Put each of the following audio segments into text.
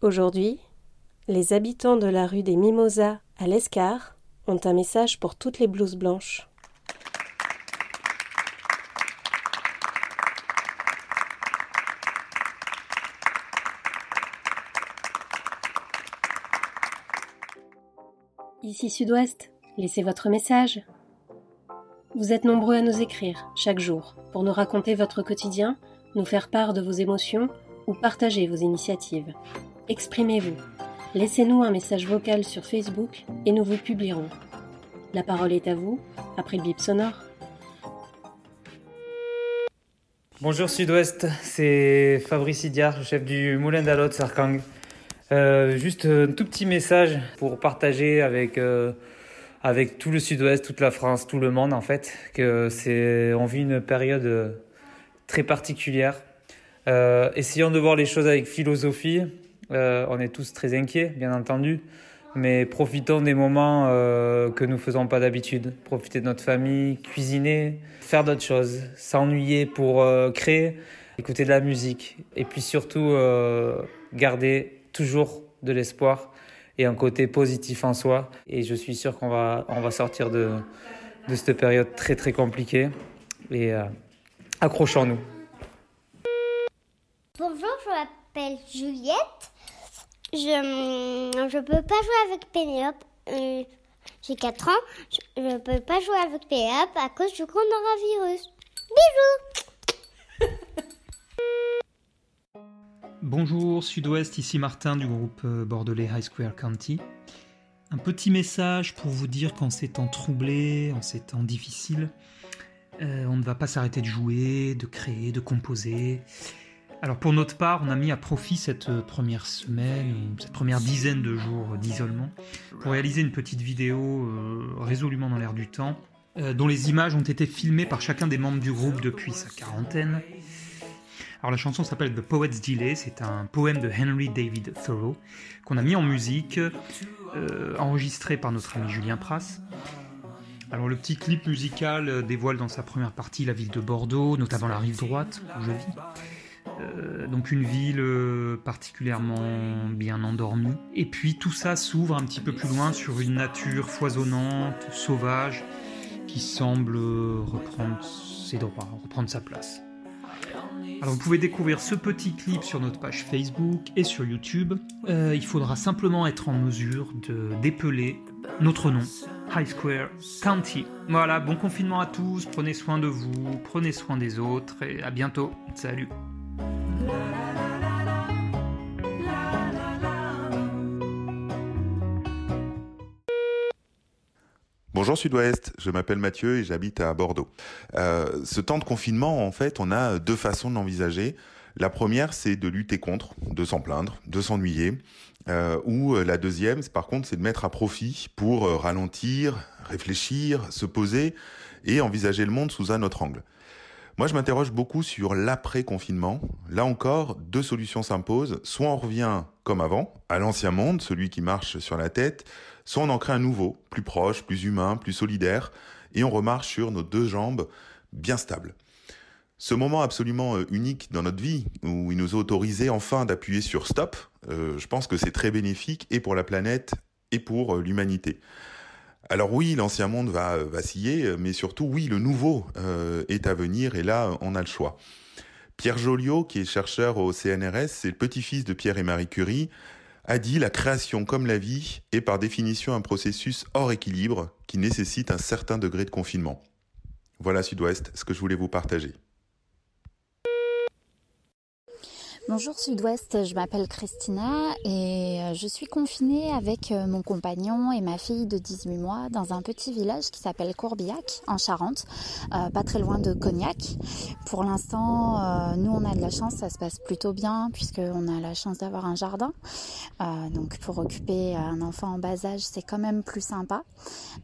Aujourd'hui, les habitants de la rue des Mimosas à l'Escar ont un message pour toutes les blouses blanches. Ici Sud-Ouest, laissez votre message. Vous êtes nombreux à nous écrire chaque jour pour nous raconter votre quotidien, nous faire part de vos émotions ou partager vos initiatives. Exprimez-vous. Laissez-nous un message vocal sur Facebook et nous vous publierons. La parole est à vous, après le bip sonore. Bonjour Sud-Ouest, c'est Fabrice Idiard, chef du Moulin d'Alot Sarkang. Euh, juste un tout petit message pour partager avec, euh, avec tout le Sud-Ouest, toute la France, tout le monde en fait, que c'est on vit une période très particulière euh, essayons de voir les choses avec philosophie. Euh, on est tous très inquiets, bien entendu, mais profitons des moments euh, que nous faisons pas d'habitude. Profiter de notre famille, cuisiner, faire d'autres choses, s'ennuyer pour créer, écouter de la musique, et puis surtout garder toujours de l'espoir et un côté positif en soi. Et je suis sûr qu'on va, on va sortir de, de cette période très très compliquée. Et accrochons-nous. Bonjour, je m'appelle Juliette. Je ne peux pas jouer avec Pénélope. Euh, j'ai 4 ans. Je ne peux pas jouer avec Pénélope à cause du coronavirus. Bisous Bonjour Sud-Ouest, ici Martin du groupe euh, bordelais High Square County. Un petit message pour vous dire qu'en ces temps troublés, en ces temps difficiles, euh, on ne va pas s'arrêter de jouer, de créer, de composer. Alors pour notre part, on a mis à profit cette première semaine, cette première dizaine de jours d'isolement, pour réaliser une petite vidéo euh, résolument dans l'air du temps, euh, dont les images ont été filmées par chacun des membres du groupe depuis sa quarantaine. Alors la chanson s'appelle The Poet's Delay, c'est un poème de Henry David Thoreau qu'on a mis en musique, euh, enregistré par notre ami Julien Pras. Alors le petit clip musical dévoile dans sa première partie la ville de Bordeaux, notamment la rive droite où je vis. Euh, donc une ville euh, particulièrement bien endormie. Et puis tout ça s'ouvre un petit peu plus loin sur une nature foisonnante, sauvage, qui semble reprendre ses droits, reprendre sa place. Alors vous pouvez découvrir ce petit clip sur notre page Facebook et sur YouTube. Euh, il faudra simplement être en mesure de dépeler notre nom, High Square County. Voilà, bon confinement à tous, prenez soin de vous, prenez soin des autres et à bientôt. Salut Bonjour Sud-Ouest, je m'appelle Mathieu et j'habite à Bordeaux. Euh, ce temps de confinement, en fait, on a deux façons de l'envisager. La première, c'est de lutter contre, de s'en plaindre, de s'ennuyer. Euh, ou euh, la deuxième, par contre, c'est de mettre à profit pour ralentir, réfléchir, se poser et envisager le monde sous un autre angle. Moi, je m'interroge beaucoup sur l'après-confinement. Là encore, deux solutions s'imposent. Soit on revient comme avant, à l'ancien monde, celui qui marche sur la tête, soit on en crée un nouveau, plus proche, plus humain, plus solidaire, et on remarche sur nos deux jambes bien stables. Ce moment absolument euh, unique dans notre vie, où il nous a autorisé enfin d'appuyer sur stop, euh, je pense que c'est très bénéfique et pour la planète et pour euh, l'humanité. Alors oui, l'ancien monde va euh, vaciller, mais surtout oui, le nouveau euh, est à venir et là, on a le choix. Pierre Joliot, qui est chercheur au CNRS, c'est le petit-fils de Pierre et Marie Curie, a dit la création comme la vie est par définition un processus hors équilibre qui nécessite un certain degré de confinement. Voilà Sud-Ouest, ce que je voulais vous partager. Bonjour Sud-Ouest, je m'appelle Christina et euh, je suis confinée avec euh, mon compagnon et ma fille de 18 mois dans un petit village qui s'appelle Courbillac en Charente, euh, pas très loin de Cognac. Pour l'instant, nous on a de la chance, ça se passe plutôt bien puisqu'on a la chance d'avoir un jardin. donc pour occuper un enfant en bas âge, c'est quand même plus sympa.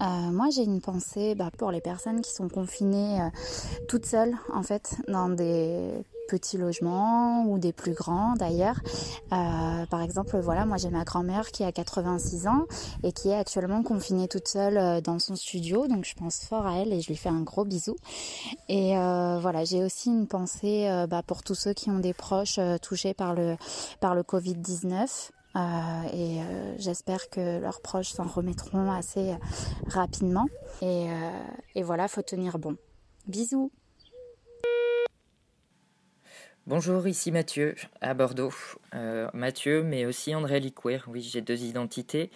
moi j'ai une pensée bah, pour les personnes qui sont confinées toutes seules en fait dans des petits logements ou des plus grands d'ailleurs. Euh, par exemple, voilà, moi j'ai ma grand-mère qui a 86 ans et qui est actuellement confinée toute seule euh, dans son studio, donc je pense fort à elle et je lui fais un gros bisou. Et euh, voilà, j'ai aussi une pensée bah, pour tous ceux qui ont des proches touchés par le, par le Covid-19. et j'espère que leurs proches s'en remettront assez rapidement. Et, et voilà, faut tenir bon. Bisous. Bonjour, ici Mathieu à Bordeaux. Mathieu, mais aussi André Liquer. Oui, j'ai deux identités.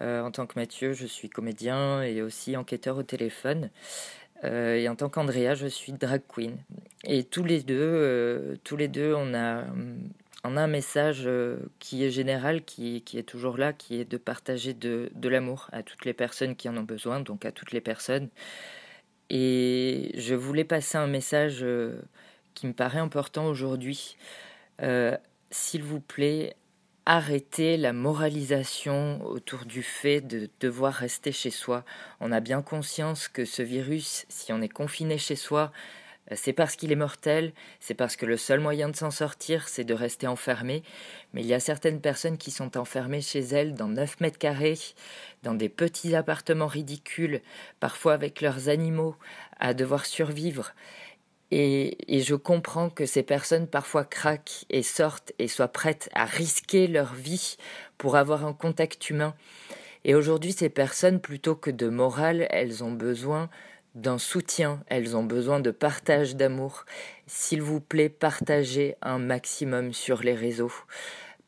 en tant que Mathieu, je suis comédien et aussi enquêteur au téléphone. Euh, et en tant qu'Andrea, je suis drag queen. Et tous les deux, euh, tous les deux, on a, un message euh, qui est général, qui, est toujours là, qui est de partager de l'amour à toutes les personnes qui en ont besoin, donc à toutes les personnes. Et je voulais passer un message qui me paraît important aujourd'hui. S'il vous plaît, arrêter la moralisation autour du fait de devoir rester chez soi. On a bien conscience que ce virus, si on est confiné chez soi, euh, c'est parce qu'il est mortel, c'est parce que le seul moyen de s'en sortir, c'est de rester enfermé. Mais il y a certaines personnes qui sont enfermées chez elles dans 9 mètres carrés, dans des petits appartements ridicules, parfois avec leurs animaux, à devoir survivre. Et, je comprends que ces personnes parfois craquent et sortent et soient prêtes à risquer leur vie pour avoir un contact humain. Et aujourd'hui, ces personnes, plutôt que de morale, elles ont besoin d'un soutien, elles ont besoin de partage d'amour. S'il vous plaît, partagez un maximum sur les réseaux.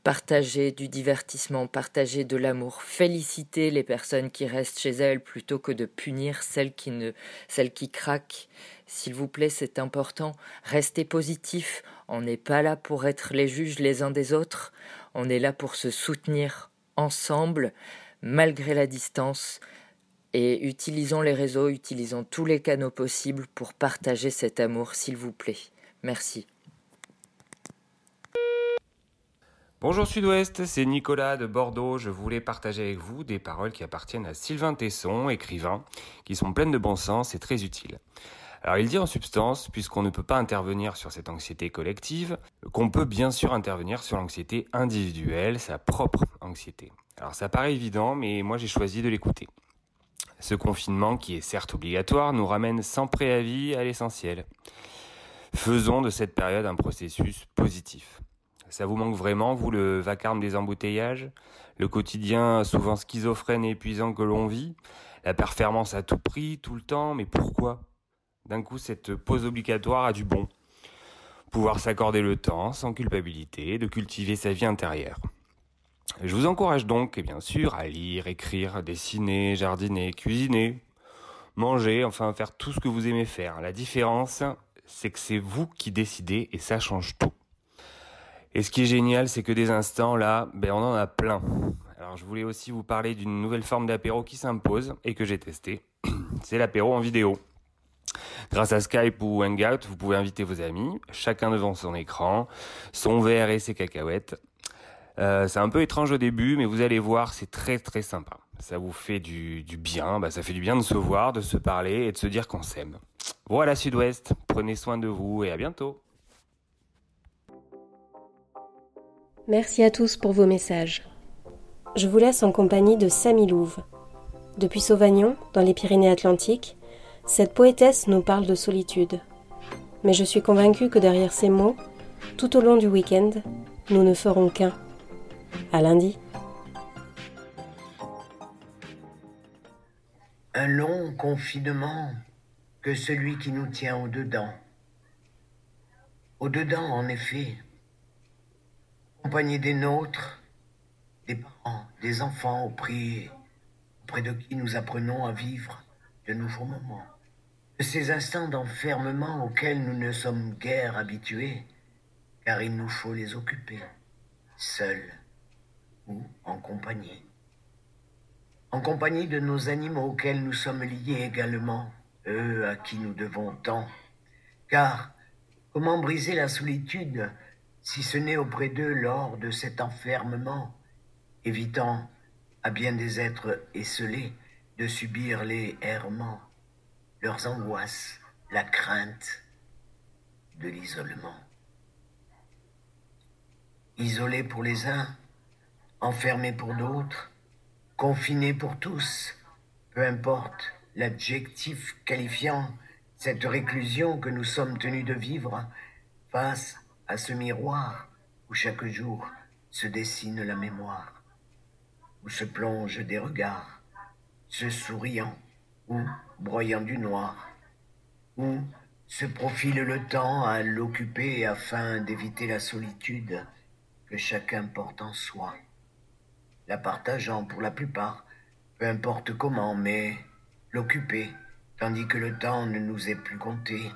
Partagez du divertissement, partagez de l'amour, félicitez les personnes qui restent chez elles plutôt que de punir celles qui celles qui craquent. S'il vous plaît, c'est important. Restez positif. On n'est pas là pour être les juges les uns des autres. On est là pour se soutenir ensemble, malgré la distance. Et utilisons les réseaux, utilisons tous les canaux possibles pour partager cet amour, s'il vous plaît. Merci. Bonjour Sud-Ouest, c'est Nicolas de Bordeaux. Je voulais partager avec vous des paroles qui appartiennent à Sylvain Tesson, écrivain, qui sont pleines de bon sens et très utiles. Alors il dit en substance, puisqu'on ne peut pas intervenir sur cette anxiété collective, qu'on peut bien sûr intervenir sur l'anxiété individuelle, sa propre anxiété. Alors ça paraît évident, mais moi j'ai choisi de l'écouter. Ce confinement, qui est certes obligatoire, nous ramène sans préavis à l'essentiel. Faisons de cette période un processus positif. Ça vous manque vraiment, vous, le vacarme des embouteillages? Le quotidien souvent schizophrène et épuisant que l'on vit? La performance à tout prix, tout le temps, mais pourquoi? D'un coup, cette pause obligatoire a du bon. Pouvoir s'accorder le temps, sans culpabilité, de cultiver sa vie intérieure. Je vous encourage donc, bien sûr, à lire, écrire, dessiner, jardiner, cuisiner, manger, enfin faire tout ce que vous aimez faire. La différence, c'est que c'est vous qui décidez et ça change tout. Et ce qui est génial, c'est que des instants là, ben on en a plein. Alors je voulais aussi vous parler d'une nouvelle forme d'apéro qui s'impose et que j'ai testé. C'est l'apéro en vidéo. Grâce à Skype ou Hangout, vous pouvez inviter vos amis, chacun devant son écran, son verre et ses cacahuètes. Euh, c'est un peu étrange au début, mais vous allez voir, c'est très très sympa. Ça vous fait du, bien, bah, ça fait du bien de se voir, de se parler et de se dire qu'on s'aime. Voilà Sud-Ouest, prenez soin de vous et à bientôt. Merci à tous pour vos messages. Je vous laisse en compagnie de Samy Louve. Depuis Sauvagnon, dans les Pyrénées-Atlantiques, cette poétesse nous parle de solitude. Mais je suis convaincue que derrière ces mots, tout au long du week-end, nous ne ferons qu'un. À lundi. Un long confinement que celui qui nous tient au-dedans. Au-dedans, en effet, accompagné des nôtres, des parents, des enfants auprès, auprès de qui nous apprenons à vivre de nouveaux moments de ces instants d'enfermement auxquels nous ne sommes guère habitués, car il nous faut les occuper, seuls ou en compagnie. En compagnie de nos animaux auxquels nous sommes liés également, eux à qui nous devons tant. Car comment briser la solitude si ce n'est auprès d'eux lors de cet enfermement, évitant à bien des êtres esselés de subir les errements? Leurs angoisses, la crainte de l'isolement. Isolés pour les uns, enfermés pour d'autres, confinés pour tous, peu importe l'adjectif qualifiant cette réclusion que nous sommes tenus de vivre face à ce miroir où chaque jour se dessine la mémoire, où se plongent des regards, se souriant ou broyant du noir, où se profile le temps à l'occuper afin d'éviter la solitude que chacun porte en soi, la partageant pour la plupart, peu importe comment, mais l'occuper, tandis que le temps ne nous est plus compté,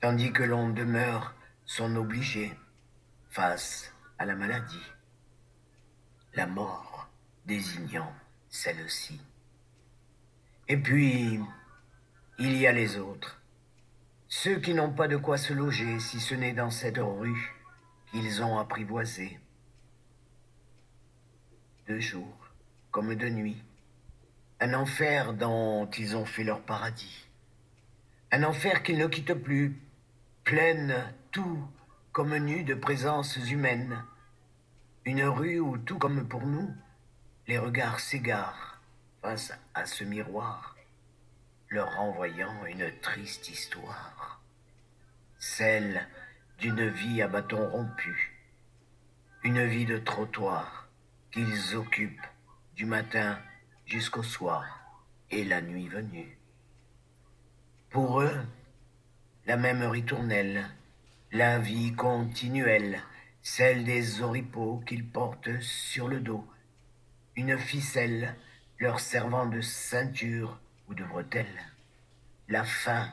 tandis que l'on demeure son obligé face à la maladie, la mort désignant celle-ci. Et puis, il y a les autres, ceux qui n'ont pas de quoi se loger si ce n'est dans cette rue qu'ils ont apprivoisée. De jour comme de nuit, un enfer dont ils ont fait leur paradis, un enfer qu'ils ne quittent plus, pleine tout comme nu de présences humaines, une rue où tout comme pour nous, les regards s'égarent face à ce miroir leur renvoyant une triste histoire, celle d'une vie à bâton rompu, une vie de trottoir qu'ils occupent du matin jusqu'au soir et la nuit venue. Pour eux, la même ritournelle, la vie continuelle, celle des oripeaux qu'ils portent sur le dos, une ficelle leur servant de ceinture ou de bretelles. La faim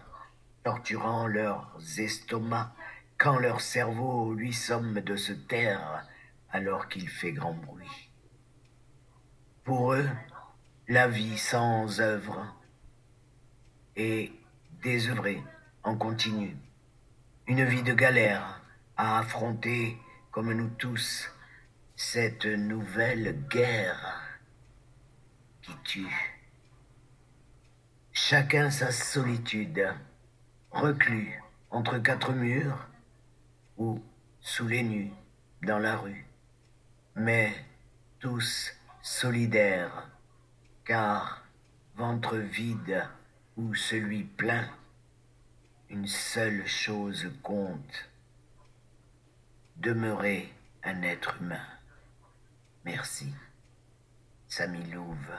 torturant leurs estomacs quand leur cerveau lui somme de se taire alors qu'il fait grand bruit. Pour eux, la vie sans œuvre est désœuvrée en continu, une vie de galère à affronter comme nous tous cette nouvelle guerre qui tue. Chacun sa solitude, reclus entre quatre murs ou sous les nues dans la rue, mais tous solidaires, car ventre vide ou celui plein, une seule chose compte, demeurer un être humain. Merci. Samy Louve.